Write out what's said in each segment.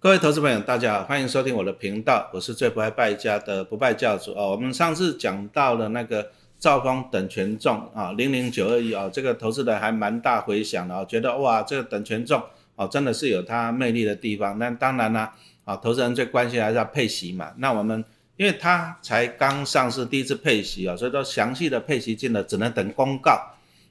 各位投资朋友，大家好，欢迎收听我的频道，我是最不爱败家的不败教主哦。我们上次讲到了那个兆丰等权重啊，零零九二一啊，这个投资的还蛮大回响的哦，觉得哇，这个等权重哦，真的是有它魅力的地方。那当然啦，啊，投资人最关心还是要配息嘛。那我们因为它才刚上市第一次配息啊，所以说详细的配息金额只能等公告。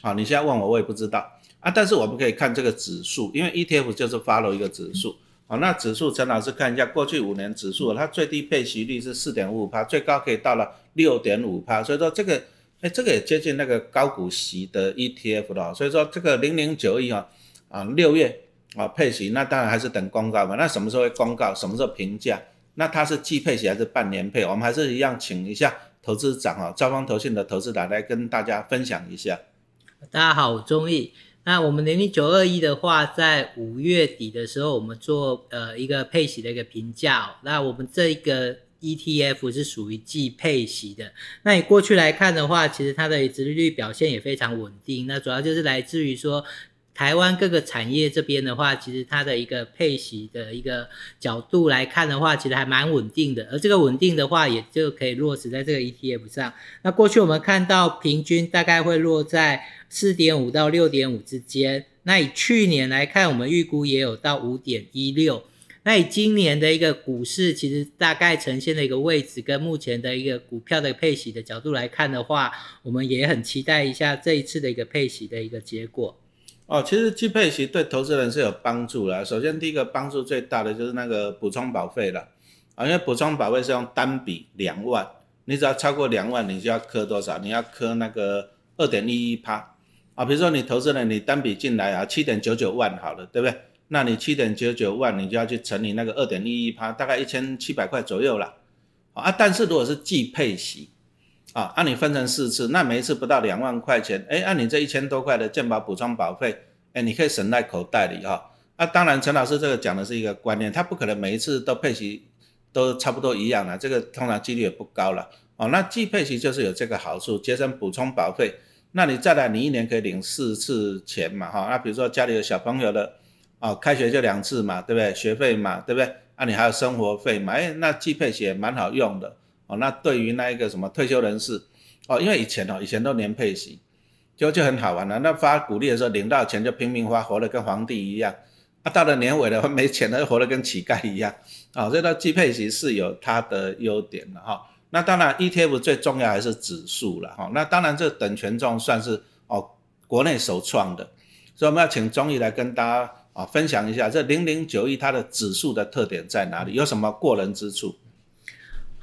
好，你现在问我，我也不知道啊。但是我们可以看这个指数，因为 ETF 就是 follow 一个指数。好，那指数陈老师看一下过去五年指数，它最低配息率是四点五五帕，最高可以到了六点五帕，所以说这个，哎，这个也接近那个高股息的 ETF 了，所以说这个零零九一啊，啊六月啊配息，那当然还是等公告嘛，那什么时候会公告，什么时候评价？那它是季配息还是半年配？我们还是一样请一下投资长啊，招方投信的投资长来跟大家分享一下。大家好，我钟意。那我们零零九二一的话，在五月底的时候，我们做呃一个配息的一个评价。那我们这一个 ETF 是属于季配息的。那你过去来看的话，其实它的殖利率表现也非常稳定。那主要就是来自于说。台湾各个产业这边的话，其实它的一个配息的一个角度来看的话，其实还蛮稳定的。而这个稳定的话，也就可以落实在这个 ETF 上。那过去我们看到平均大概会落在四点五到六点五之间。那以去年来看，我们预估也有到五点一六。那以今年的一个股市，其实大概呈现的一个位置，跟目前的一个股票的配息的角度来看的话，我们也很期待一下这一次的一个配息的一个结果。哦，其实季配息对投资人是有帮助的。首先，第一个帮助最大的就是那个补充保费了啊，因为补充保费是用单笔两万，你只要超过两万，你就要磕多少？你要磕那个二点一一趴啊。比如说你投资人你单笔进来啊，七点九九万好了，对不对？那你七点九九万，你就要去乘以那个二点一一趴，大概一千七百块左右了啊。但是如果是季配息啊，按你分成四次，那每一次不到两万块钱，哎，按你这一千多块的健保补充保费。哎，你可以省在口袋里哈。那当然，陈老师这个讲的是一个观念，他不可能每一次都配息都差不多一样了，这个通常几率也不高了。哦，那季配息就是有这个好处，节省补充保费。那你再来，你一年可以领四次钱嘛哈。那比如说家里有小朋友的，哦，开学就两次嘛，对不对？学费嘛，对不对？啊，你还有生活费嘛？哎，那季配息也蛮好用的。哦，那对于那一个什么退休人士，哦，因为以前哦，以前都年配息。就就很好玩了，那发鼓励的时候领到钱就拼命花，活得跟皇帝一样。啊，到了年尾了，没钱了，活得跟乞丐一样。啊，所以它季配息是有它的优点的哈。那当然，ETF 最重要还是指数了哈。那当然，这等权重算是哦国内首创的，所以我们要请钟毅来跟大家啊分享一下这零零九一它的指数的特点在哪里，有什么过人之处。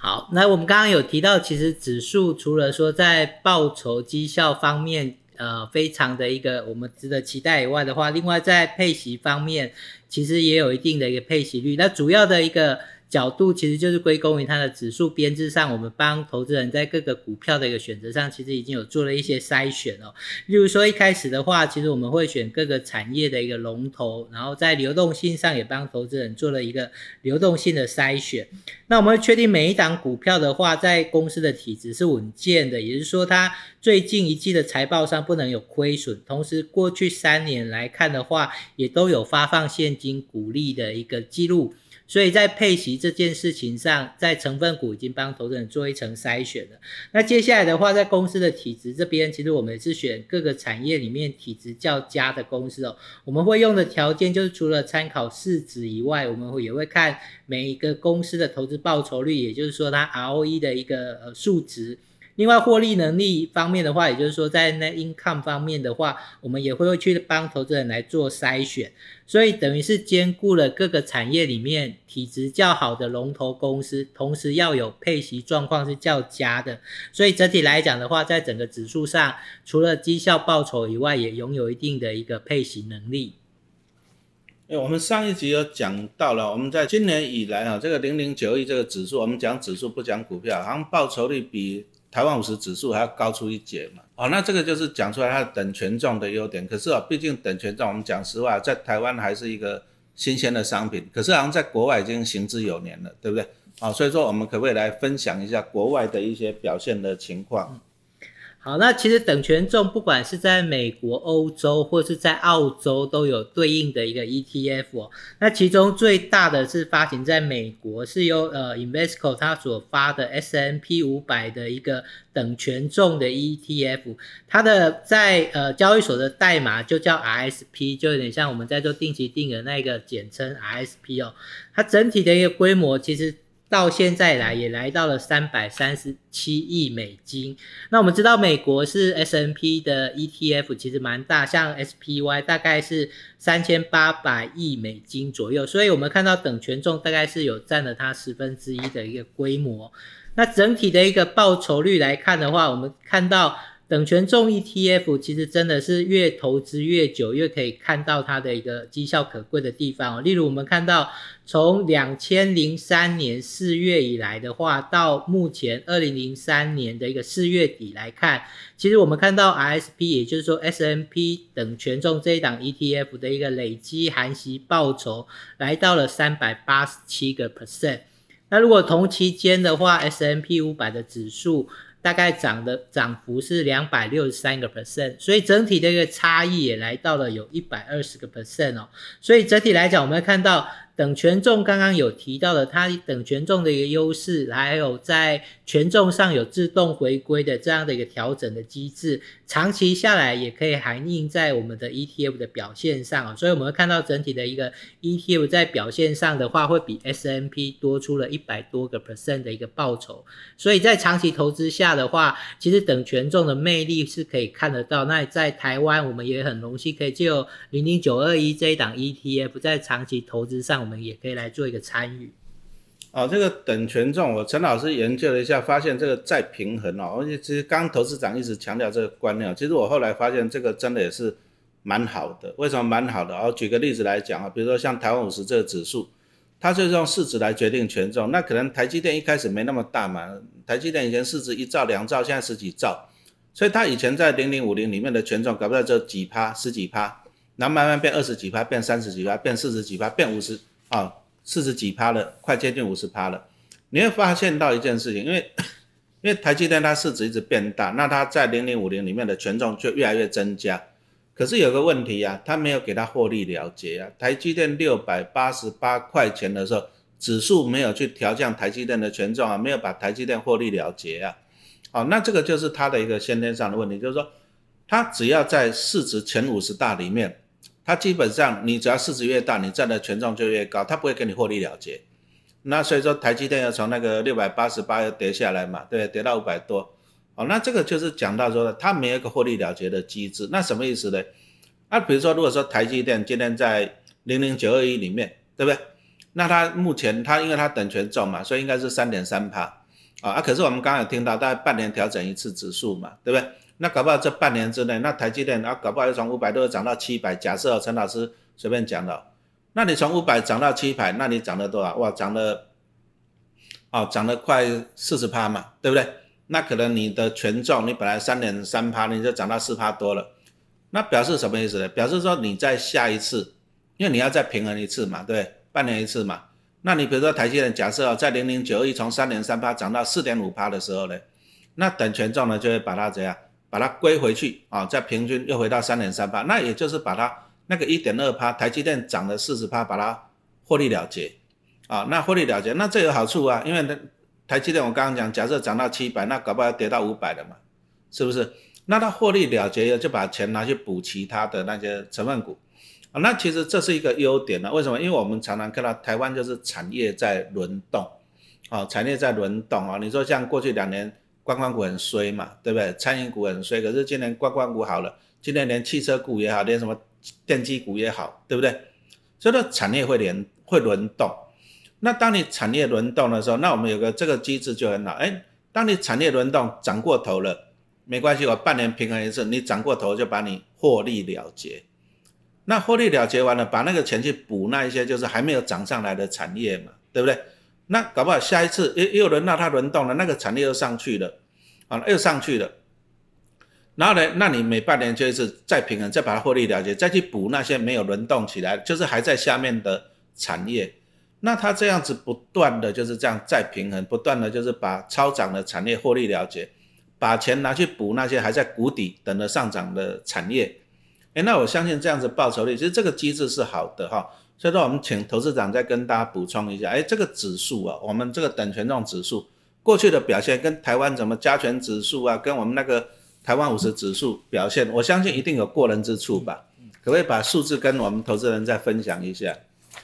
好，那我们刚刚有提到，其实指数除了说在报酬绩效方面，呃，非常的一个我们值得期待以外的话，另外在配息方面，其实也有一定的一个配息率。那主要的一个。角度其实就是归功于它的指数编制上，我们帮投资人在各个股票的一个选择上，其实已经有做了一些筛选哦。例如说一开始的话，其实我们会选各个产业的一个龙头，然后在流动性上也帮投资人做了一个流动性的筛选。那我们会确定每一档股票的话，在公司的体质是稳健的，也就是说它最近一季的财报上不能有亏损，同时过去三年来看的话，也都有发放现金股利的一个记录。所以在配息这件事情上，在成分股已经帮投资人做一层筛选了。那接下来的话，在公司的体质这边，其实我们也是选各个产业里面体质较佳的公司哦。我们会用的条件就是除了参考市值以外，我们会也会看每一个公司的投资报酬率，也就是说它 ROE 的一个呃数值。另外，获利能力方面的话，也就是说，在那 income 方面的话，我们也会去帮投资人来做筛选，所以等于是兼顾了各个产业里面体质较好的龙头公司，同时要有配息状况是较佳的，所以整体来讲的话，在整个指数上，除了绩效报酬以外，也拥有一定的一个配息能力。哎，我们上一集有讲到了，我们在今年以来啊，这个零零九亿这个指数，我们讲指数不讲股票，好像报酬率比。台湾五十指数还要高出一截嘛？哦，那这个就是讲出来它等权重的优点。可是哦，毕竟等权重，我们讲实话，在台湾还是一个新鲜的商品。可是好像在国外已经行之有年了，对不对？哦，所以说我们可不可以来分享一下国外的一些表现的情况？好，那其实等权重不管是在美国、欧洲或是在澳洲都有对应的一个 ETF 哦。那其中最大的是发行在美国，是由呃 Invesco 它所发的 S&P 五百的一个等权重的 ETF，它的在呃交易所的代码就叫 RSP，就有点像我们在做定期定额那个简称 RSP 哦。它整体的一个规模其实。到现在来也来到了三百三十七亿美金。那我们知道美国是 S N P 的 E T F，其实蛮大，像 S P Y 大概是三千八百亿美金左右。所以我们看到等权重大概是有占了它十分之一的一个规模。那整体的一个报酬率来看的话，我们看到。等权重 ETF 其实真的是越投资越久，越可以看到它的一个绩效可贵的地方哦。例如我们看到从两千零三年四月以来的话，到目前二零零三年的一个四月底来看，其实我们看到 RSP，也就是说 S&P 等权重这一档 ETF 的一个累积含息报酬来到了三百八十七个 percent。那如果同期间的话，S M P 五百的指数。大概涨的涨幅是两百六十三个 percent，所以整体的一个差异也来到了有一百二十个 percent 哦，所以整体来讲，我们看到。等权重刚刚有提到的，它等权重的一个优势，还有在权重上有自动回归的这样的一个调整的机制，长期下来也可以含映在我们的 ETF 的表现上啊。所以我们会看到整体的一个 ETF 在表现上的话，会比 S&P 多出了一百多个 percent 的一个报酬。所以在长期投资下的话，其实等权重的魅力是可以看得到。那在台湾，我们也很荣幸可以借由零零九二一这一档 ETF 在长期投资上。我们也可以来做一个参与。哦，这个等权重，我陈老师研究了一下，发现这个再平衡哦。而且其实刚投资长一直强调这个观念，其实我后来发现这个真的也是蛮好的。为什么蛮好的？哦，举个例子来讲啊，比如说像台湾五十这个指数，它就是用市值来决定权重。那可能台积电一开始没那么大嘛，台积电以前市值一兆两兆，现在十几兆，所以它以前在零零五零里面的权重搞不到这几趴十几趴，然后慢慢变二十几趴，变三十几趴，变四十几趴，变五十。啊，四十几趴了，快接近五十趴了。你会发现到一件事情，因为因为台积电它市值一直变大，那它在零零五零里面的权重就越来越增加。可是有个问题呀，它没有给它获利了结啊。台积电六百八十八块钱的时候，指数没有去调降台积电的权重啊，没有把台积电获利了结啊。好，那这个就是它的一个先天上的问题，就是说它只要在市值前五十大里面。它基本上，你只要市值越大，你占的权重就越高，它不会给你获利了结。那所以说，台积电要从那个六百八十八要跌下来嘛，对，跌到五百多。哦，那这个就是讲到说，它没有一个获利了结的机制。那什么意思呢？那比如说，如果说台积电今天在零零九二一里面，对不对？那它目前它因为它等权重嘛，所以应该是三点三帕啊。啊，可是我们刚刚有听到，大概半年调整一次指数嘛，对不对？那搞不好这半年之内，那台积电啊，搞不好又从五百多涨到七百。假设陈老师随便讲的，那你从五百涨到七百，那你涨了多少？哇，涨了，哦，涨了快四十趴嘛，对不对？那可能你的权重，你本来三点三趴，你就涨到四趴多了。那表示什么意思呢？表示说你在下一次，因为你要再平衡一次嘛，对，半年一次嘛。那你比如说台积电，假设在零零九一从三点三趴涨到四点五趴的时候呢，那等权重呢就会把它怎样？把它归回去啊，再平均又回到三点三八，那也就是把它那个一点二趴，台积电涨了四十趴，把它获利了结啊，那获利了结，那这有好处啊，因为呢台积电我刚刚讲，假设涨到七百，那搞不好要跌到五百了嘛，是不是？那它获利了结就把钱拿去补其他的那些成分股啊，那其实这是一个优点呢，为什么？因为我们常常看到台湾就是产业在轮动啊，产业在轮动啊，你说像过去两年。观光股很衰嘛，对不对？餐饮股很衰，可是今年观光股好了，今年连汽车股也好，连什么电机股也好，对不对？所以说产业会连会轮动。那当你产业轮动的时候，那我们有个这个机制就很好。哎，当你产业轮动涨过头了，没关系，我半年平衡一次，你涨过头就把你获利了结。那获利了结完了，把那个钱去补那一些就是还没有涨上来的产业嘛，对不对？那搞不好下一次又又轮到它轮动了，那个产业又上去了，啊，又上去了。然后呢，那你每半年就一次再平衡，再把它获利了结，再去补那些没有轮动起来，就是还在下面的产业。那它这样子不断的就是这样再平衡，不断的就是把超涨的产业获利了结，把钱拿去补那些还在谷底等着上涨的产业。哎，那我相信这样子报酬率，其实这个机制是好的哈。所以说，我们请投资长再跟大家补充一下，哎，这个指数啊，我们这个等权重指数过去的表现跟台湾怎么加权指数啊，跟我们那个台湾五十指数表现，我相信一定有过人之处吧？可不可以把数字跟我们投资人再分享一下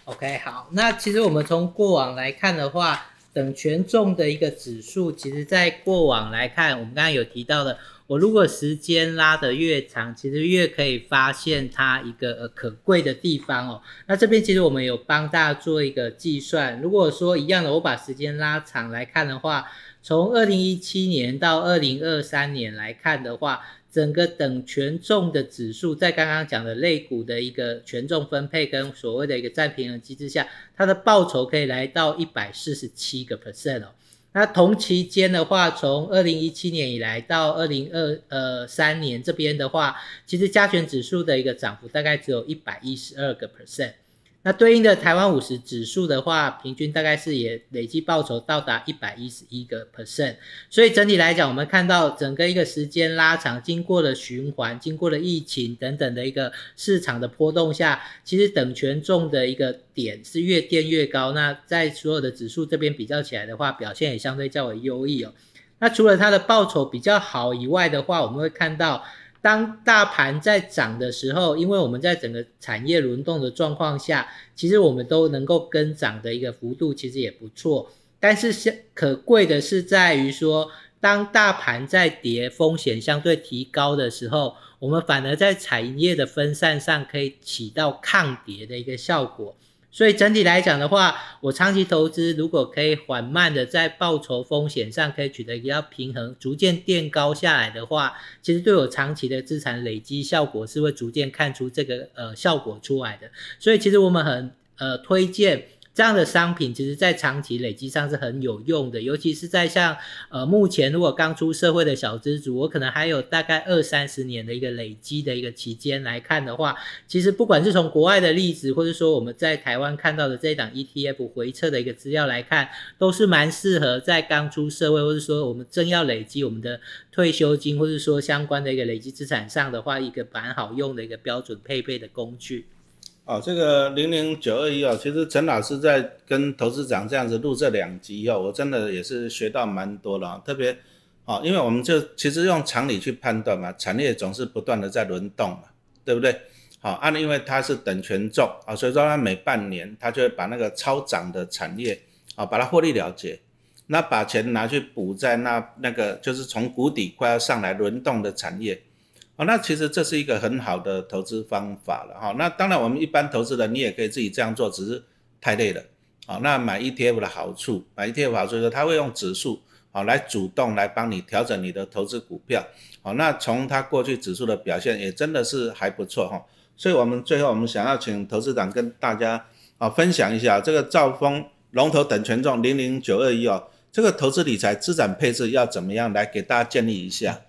？OK，好，那其实我们从过往来看的话，等权重的一个指数，其实在过往来看，我们刚刚有提到的。我如果时间拉得越长，其实越可以发现它一个可贵的地方哦。那这边其实我们有帮大家做一个计算，如果说一样的，我把时间拉长来看的话，从二零一七年到二零二三年来看的话，整个等权重的指数，在刚刚讲的类股的一个权重分配跟所谓的一个占平衡机制下，它的报酬可以来到一百四十七个 percent 哦。那同期间的话，从二零一七年以来到二零二呃三年这边的话，其实加权指数的一个涨幅大概只有一百一十二个 percent。那对应的台湾五十指数的话，平均大概是也累计报酬到达一百一十一个 percent，所以整体来讲，我们看到整个一个时间拉长，经过了循环，经过了疫情等等的一个市场的波动下，其实等权重的一个点是越垫越高。那在所有的指数这边比较起来的话，表现也相对较为优异哦。那除了它的报酬比较好以外的话，我们会看到。当大盘在涨的时候，因为我们在整个产业轮动的状况下，其实我们都能够跟涨的一个幅度其实也不错。但是可贵的是在于说，当大盘在跌，风险相对提高的时候，我们反而在产业的分散上可以起到抗跌的一个效果。所以整体来讲的话，我长期投资如果可以缓慢的在报酬风险上可以取得比较平衡，逐渐垫高下来的话，其实对我长期的资产累积效果是会逐渐看出这个呃效果出来的。所以其实我们很呃推荐。这样的商品其实，在长期累积上是很有用的，尤其是在像呃目前如果刚出社会的小资族，我可能还有大概二三十年的一个累积的一个期间来看的话，其实不管是从国外的例子，或者说我们在台湾看到的这一档 ETF 回撤的一个资料来看，都是蛮适合在刚出社会，或者说我们正要累积我们的退休金，或者说相关的一个累积资产上的话，一个蛮好用的一个标准配备的工具。哦，这个零零九二一哦，其实陈老师在跟投资长这样子录这两集哦，我真的也是学到蛮多了。特别哦，因为我们就其实用常理去判断嘛，产业总是不断的在轮动嘛，对不对？好，按因为它是等权重啊，所以说它每半年它就会把那个超涨的产业啊，把它获利了结，那把钱拿去补在那那个就是从谷底快要上来轮动的产业。那其实这是一个很好的投资方法了哈。那当然，我们一般投资人你也可以自己这样做，只是太累了。好，那买 ETF 的好处，买 ETF 好处就是它会用指数好来主动来帮你调整你的投资股票。好，那从它过去指数的表现也真的是还不错哈。所以我们最后我们想要请投资长跟大家啊分享一下这个兆丰龙头等权重零零九二一哦，这个投资理财资产配置要怎么样来给大家建立一下。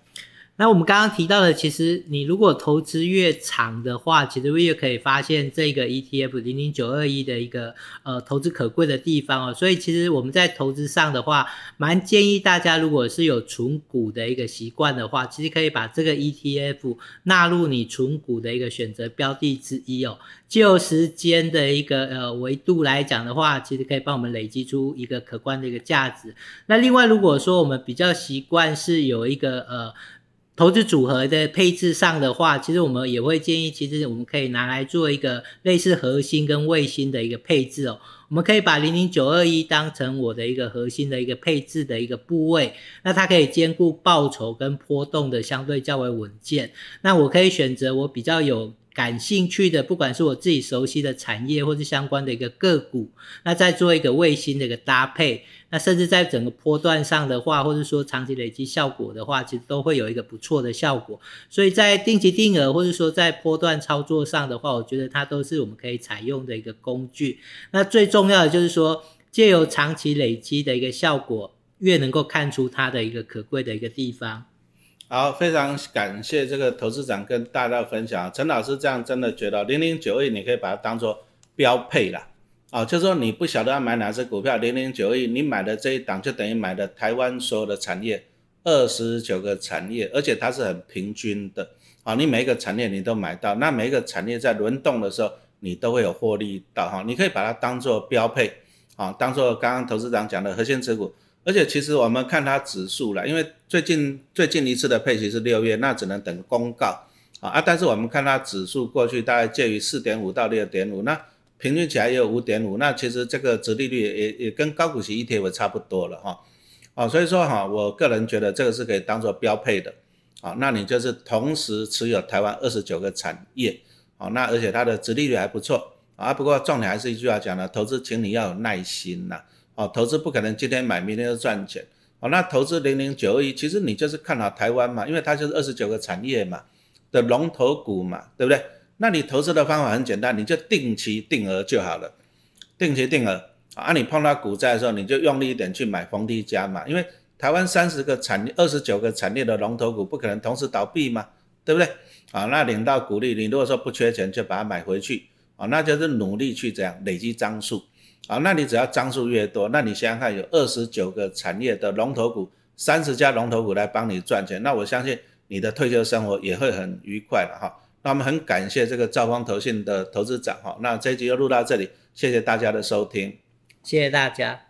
那我们刚刚提到的，其实你如果投资越长的话，其实越可以发现这个 ETF 零零九二一的一个呃投资可贵的地方哦。所以其实我们在投资上的话，蛮建议大家，如果是有存股的一个习惯的话，其实可以把这个 ETF 纳入你存股的一个选择标的之一哦。就时间的一个呃维度来讲的话，其实可以帮我们累积出一个可观的一个价值。那另外如果说我们比较习惯是有一个呃。投资组合的配置上的话，其实我们也会建议，其实我们可以拿来做一个类似核心跟卫星的一个配置哦。我们可以把零零九二一当成我的一个核心的一个配置的一个部位，那它可以兼顾报酬跟波动的相对较为稳健。那我可以选择我比较有。感兴趣的，不管是我自己熟悉的产业，或是相关的一个个股，那再做一个卫星的一个搭配，那甚至在整个波段上的话，或者说长期累积效果的话，其实都会有一个不错的效果。所以在定期定额，或者说在波段操作上的话，我觉得它都是我们可以采用的一个工具。那最重要的就是说，借由长期累积的一个效果，越能够看出它的一个可贵的一个地方。好，非常感谢这个投资长跟大家分享。陈老师这样真的觉得零零九二你可以把它当做标配了啊，就说你不晓得要买哪只股票，零零九二你买的这一档就等于买的台湾所有的产业二十九个产业，而且它是很平均的啊，你每一个产业你都买到，那每一个产业在轮动的时候，你都会有获利到哈，你可以把它当做标配啊，当做刚刚投资长讲的核心持股。而且其实我们看它指数了，因为最近最近一次的配息是六月，那只能等公告啊啊！但是我们看它指数过去大概介于四点五到六点五，那平均起来也有五点五，那其实这个殖利率也也跟高股息 ETF 差不多了哈。哦，所以说哈，我个人觉得这个是可以当做标配的啊。那你就是同时持有台湾二十九个产业，啊，那而且它的殖利率还不错啊。不过重点还是一句话讲了，投资请你要有耐心呐。哦，投资不可能今天买明天就赚钱。哦，那投资零零九二一，其实你就是看好台湾嘛，因为它就是二十九个产业嘛的龙头股嘛，对不对？那你投资的方法很简单，你就定期定额就好了，定期定额啊。你碰到股灾的时候，你就用力一点去买逢低加嘛，因为台湾三十个产业、二十九个产业的龙头股不可能同时倒闭嘛，对不对？啊，那领到股利，你如果说不缺钱，就把它买回去啊，那就是努力去这样累积张数。啊，那你只要张数越多，那你想想看，有二十九个产业的龙头股，三十家龙头股来帮你赚钱，那我相信你的退休生活也会很愉快的哈。那我们很感谢这个兆方投信的投资长哈，那这一集就录到这里，谢谢大家的收听，谢谢大家。